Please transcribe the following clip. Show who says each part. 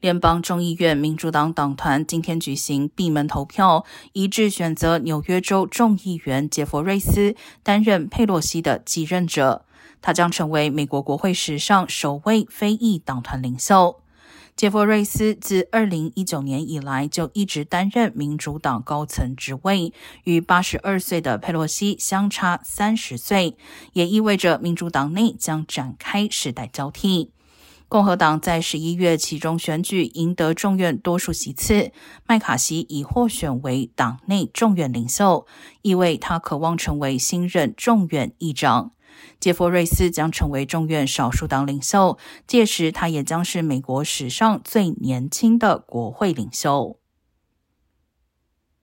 Speaker 1: 联邦众议院民主党党团今天举行闭门投票，一致选择纽约州众议员杰佛瑞斯担任佩洛西的继任者。他将成为美国国会史上首位非裔党团领袖。杰佛瑞斯自二零一九年以来就一直担任民主党高层职位，与八十二岁的佩洛西相差三十岁，也意味着民主党内将展开世代交替。共和党在十一月其中选举赢得众院多数席次，麦卡锡已获选为党内众院领袖，意味他渴望成为新任众院议长。杰佛瑞斯将成为众院少数党领袖，届时他也将是美国史上最年轻的国会领袖。